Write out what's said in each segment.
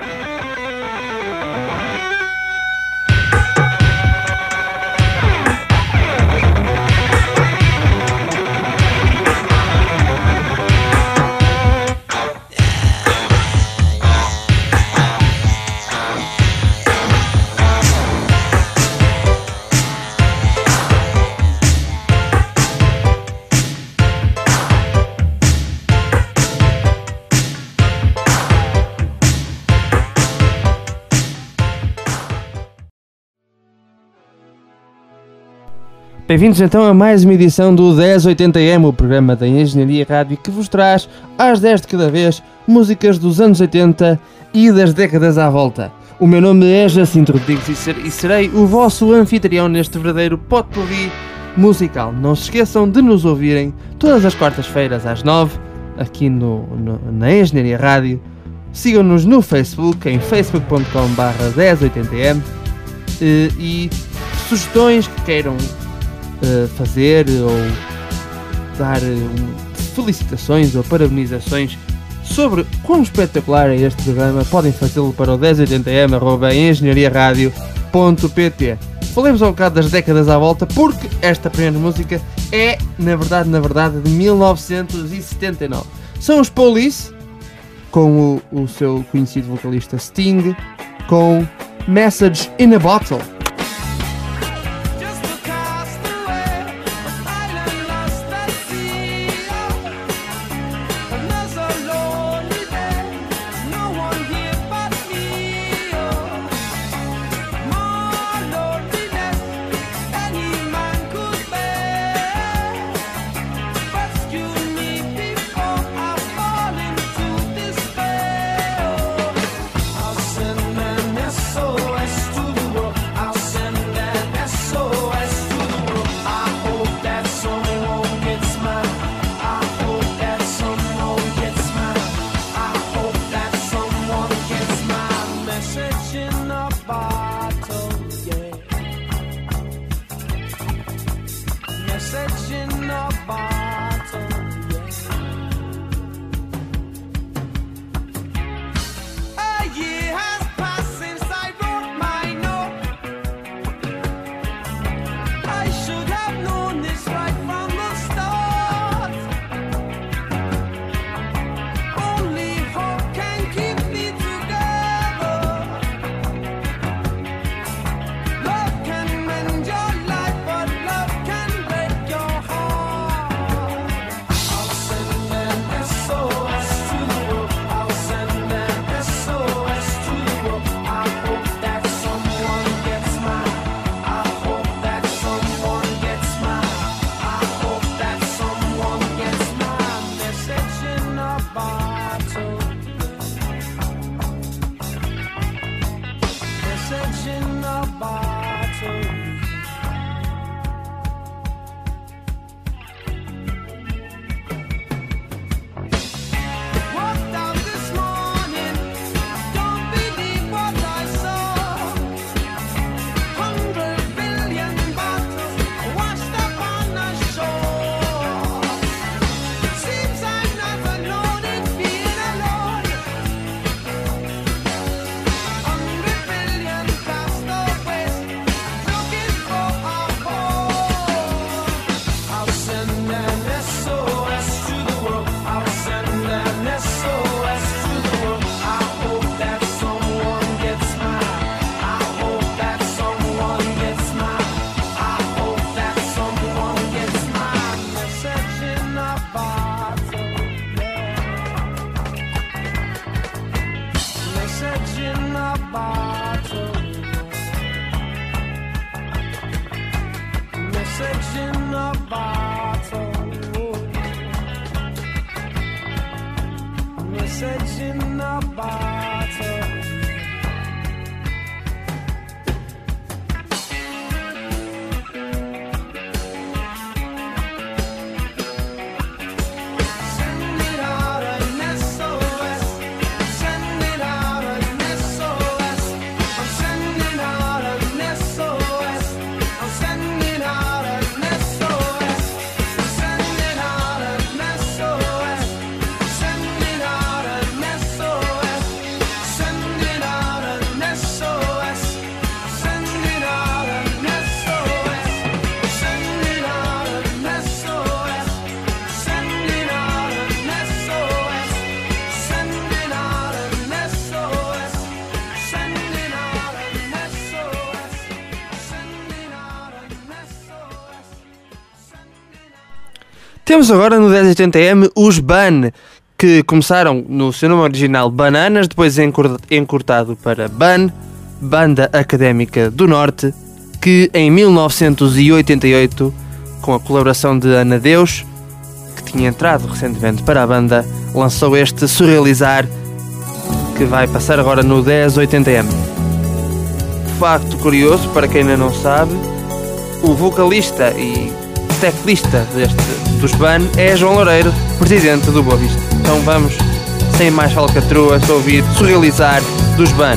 Yeah. Bem-vindos então a mais uma edição do 1080M, o programa da Engenharia Rádio que vos traz, às 10 de cada vez, músicas dos anos 80 e das décadas à volta. O meu nome é Jacinto Rodrigues e, ser, serei o vosso anfitrião neste verdadeiro potpourri musical. Não se esqueçam de nos ouvirem todas as quartas-feiras às 9 aqui no, no, na Engenharia Rádio. Sigam-nos no Facebook em facebook.com.br 1080M e, e sugestões que queiram uh, fazer ou dar um, felicitações ou parabenizações sobre quão espetacular é este programa, podem fazê-lo para o 1080m.engenhariaradio.pt Falemos um bocado das décadas à volta, porque esta primeira música é, na verdade, na verdade, de 1979. São os Police, com o, o seu conhecido vocalista Sting, com Message in a Bottle. Temos agora no 1080M os BAN, que começaram no seu nome original Bananas, depois encurtado para BAN, Banda Académica do Norte, que em 1988, com a colaboração de Ana Deus, que tinha entrado recentemente para a banda, lançou este Surrealizar, que vai passar agora no 1080M. Facto curioso, para quem ainda não sabe, o vocalista e teclista deste, dos BAN é João Loureiro, presidente do Boa Vista. Então vamos, sem mais falcatruas, ouvir Surrealizar dos BAN.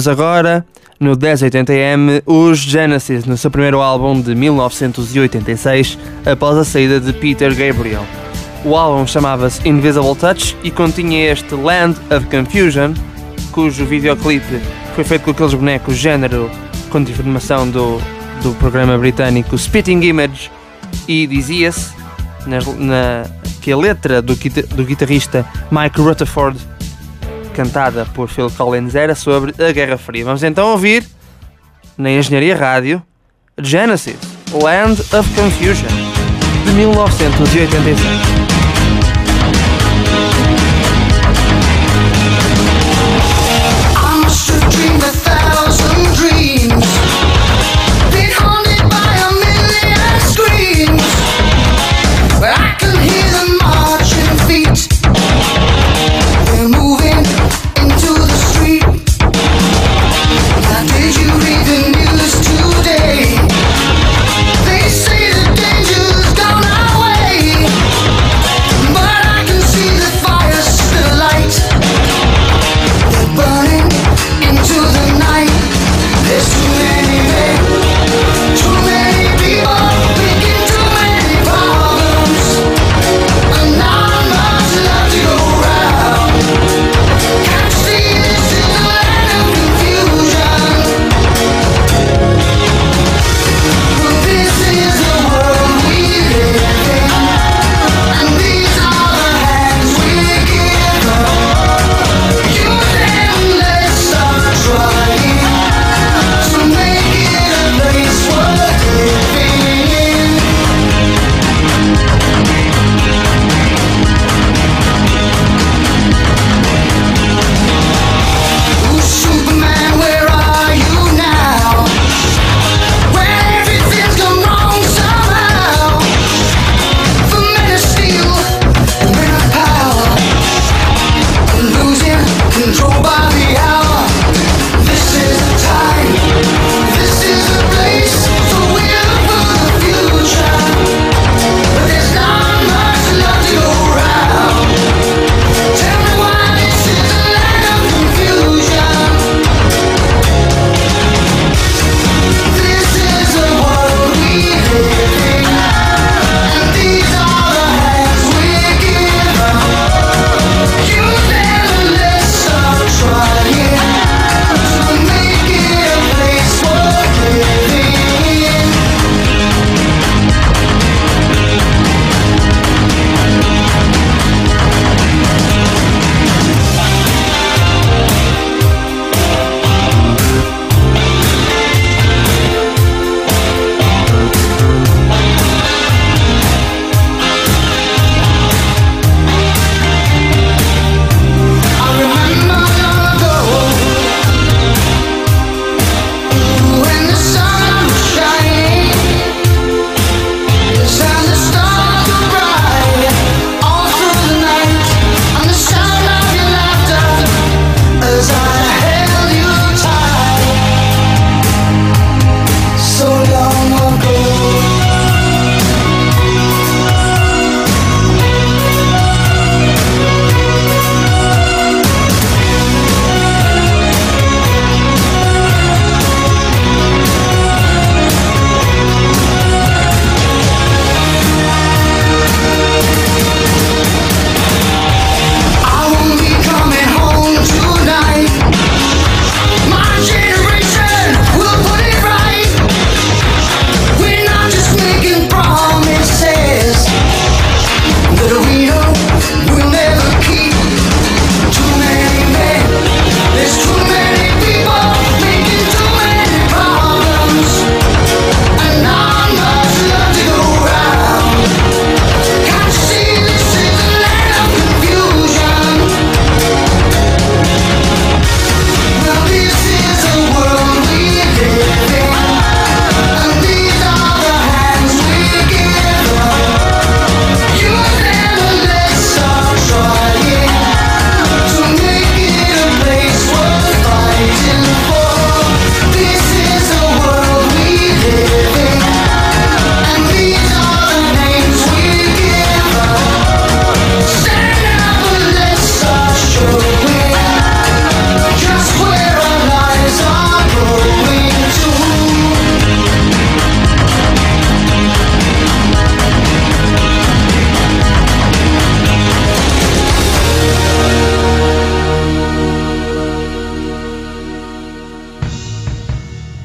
Temos agora, no 1080M, os Genesis, no seu primeiro álbum de 1986, após a saída de Peter Gabriel. O álbum chamava-se Invisible Touch e continha este Land of Confusion, cujo videoclipe foi feito com aqueles bonecos género com informação do, do programa britânico Spitting Image e dizia-se na, que a letra do, do guitarrista Mike Rutherford cantada por Phil Collins, era sobre a Guerra Fria. Vamos então ouvir, na Engenharia Rádio, Genesis, Land of Confusion, de 1986.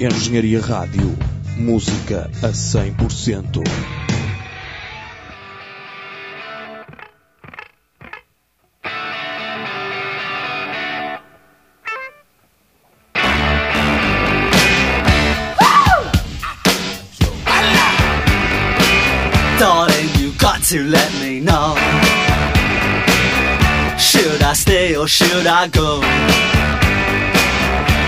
Engenharia Rádio. Música a 100%. Darling, you got to let me know. Should I stay or should I go?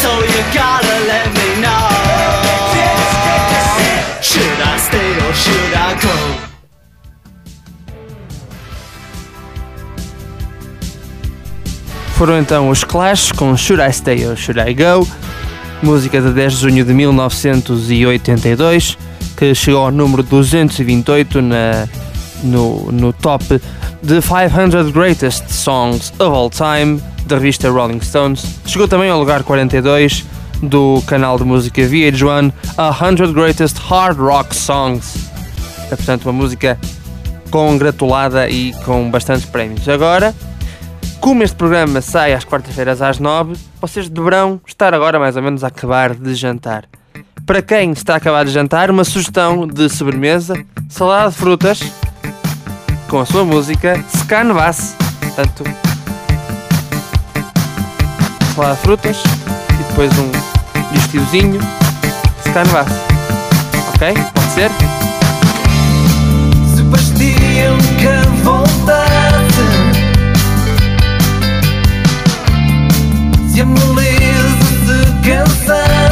So you gotta let me know. Should I stay or should I go? Foram então os Clash com Should I Stay or Should I Go, música de 10 de junho de 1982, que chegou ao número 228 na, no, no top de 500 Greatest Songs of All Time da revista Rolling Stones. Chegou também ao lugar 42 do canal de música VH1 100 Greatest Hard Rock Songs. É portanto uma música congratulada e com bastantes prémios. Agora, como este programa sai às quartas-feiras às nove, vocês deverão estar agora mais ou menos a acabar de jantar. Para quem está a acabar de jantar, uma sugestão de sobremesa, salada de frutas, com a sua música Scanvas. Portanto, de frutas e depois um vestiozinho Scanvas. Ok? Pode ser? Se bastiam que voltasse Se a moleza se cansasse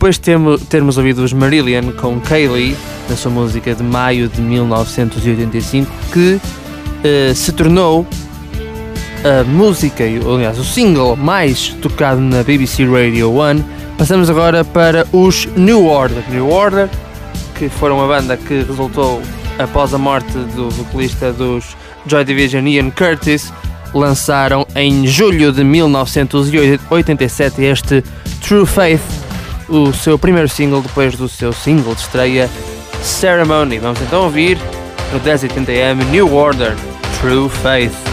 Depois de termos ouvido os Marillion com Kaylee, na sua música de maio de 1985, que uh, se tornou a música, aliás, o single mais tocado na BBC Radio 1, passamos agora para os New Order. New Order, que foram uma banda que resultou após a morte do vocalista dos Joy Division Ian Curtis, lançaram em julho de 1987 este True Faith o seu primeiro single depois do seu single de estreia Ceremony. Vamos então ouvir no 1080m New Order True Faith.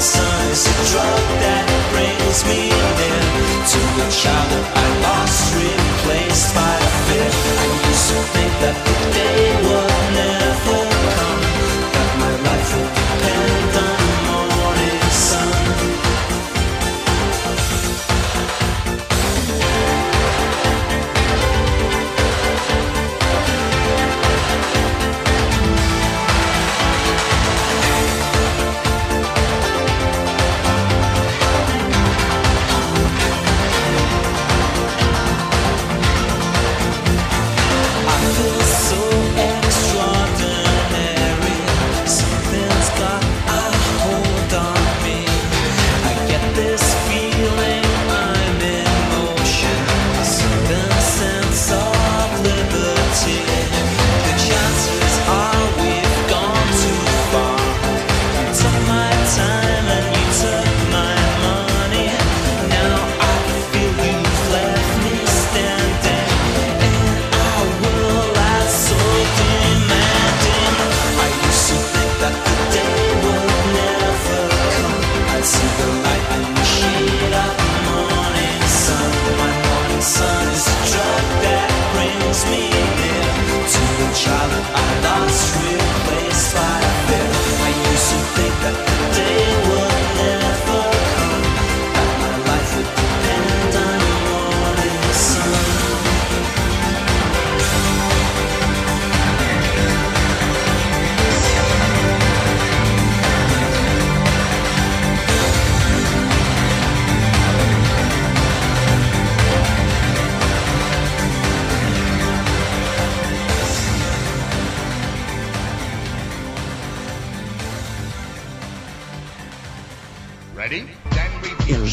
Sun is a drug that brings me near to the child I lost.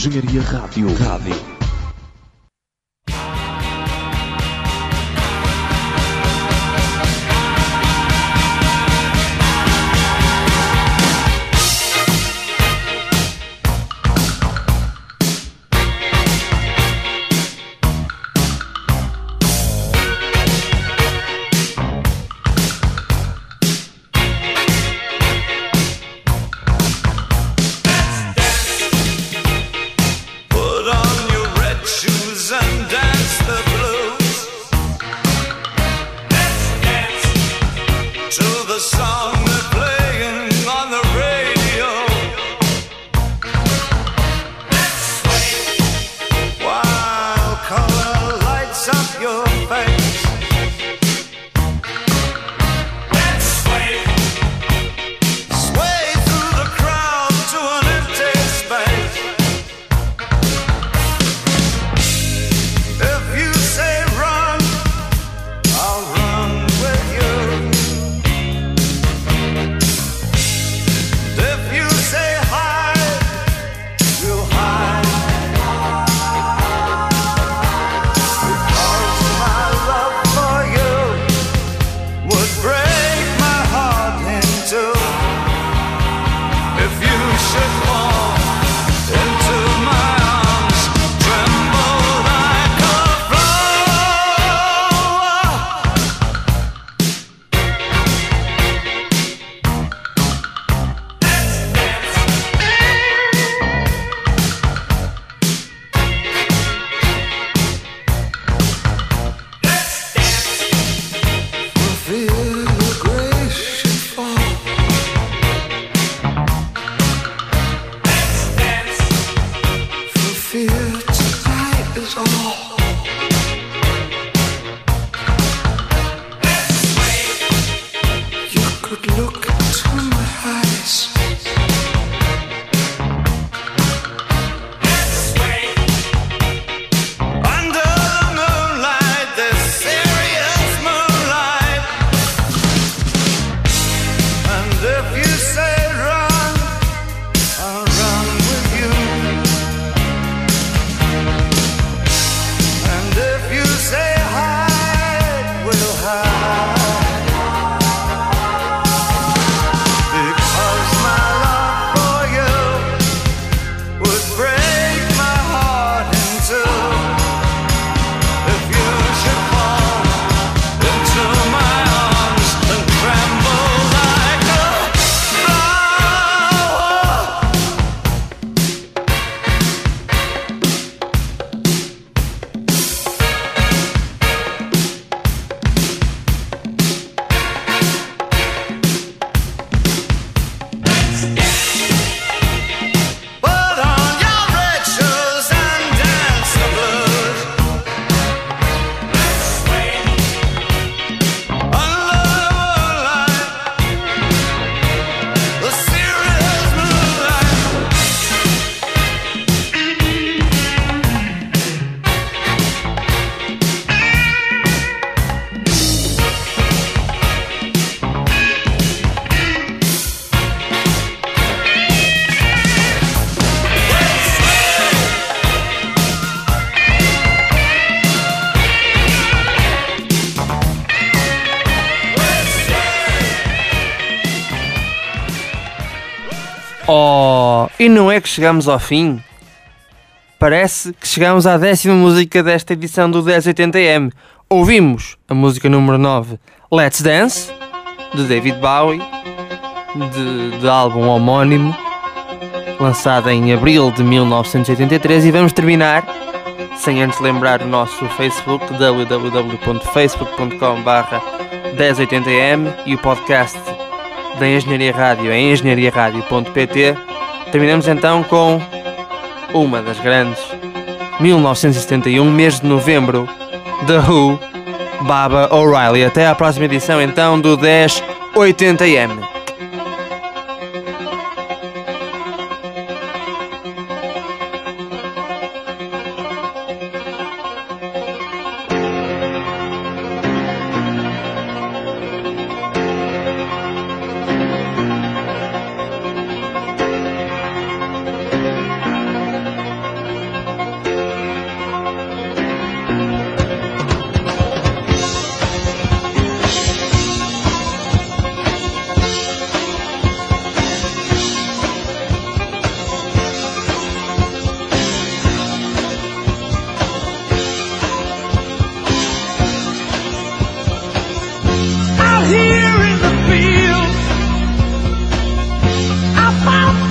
Engenharia Rádio. Rádio. E não é que chegamos ao fim? Parece que chegamos à décima música desta edição do 1080M. Ouvimos a música número 9, Let's Dance, de David Bowie, de, de álbum homónimo, lançada em abril de 1983, e vamos terminar, sem antes lembrar o nosso Facebook, www.facebook.com 1080m e o podcast da Engenharia Rádio em engenhariaradio.pt. Terminamos então com uma das grandes 1971, mês de novembro, The Who, Baba O'Reilly. Até à próxima edição então do 1080M. I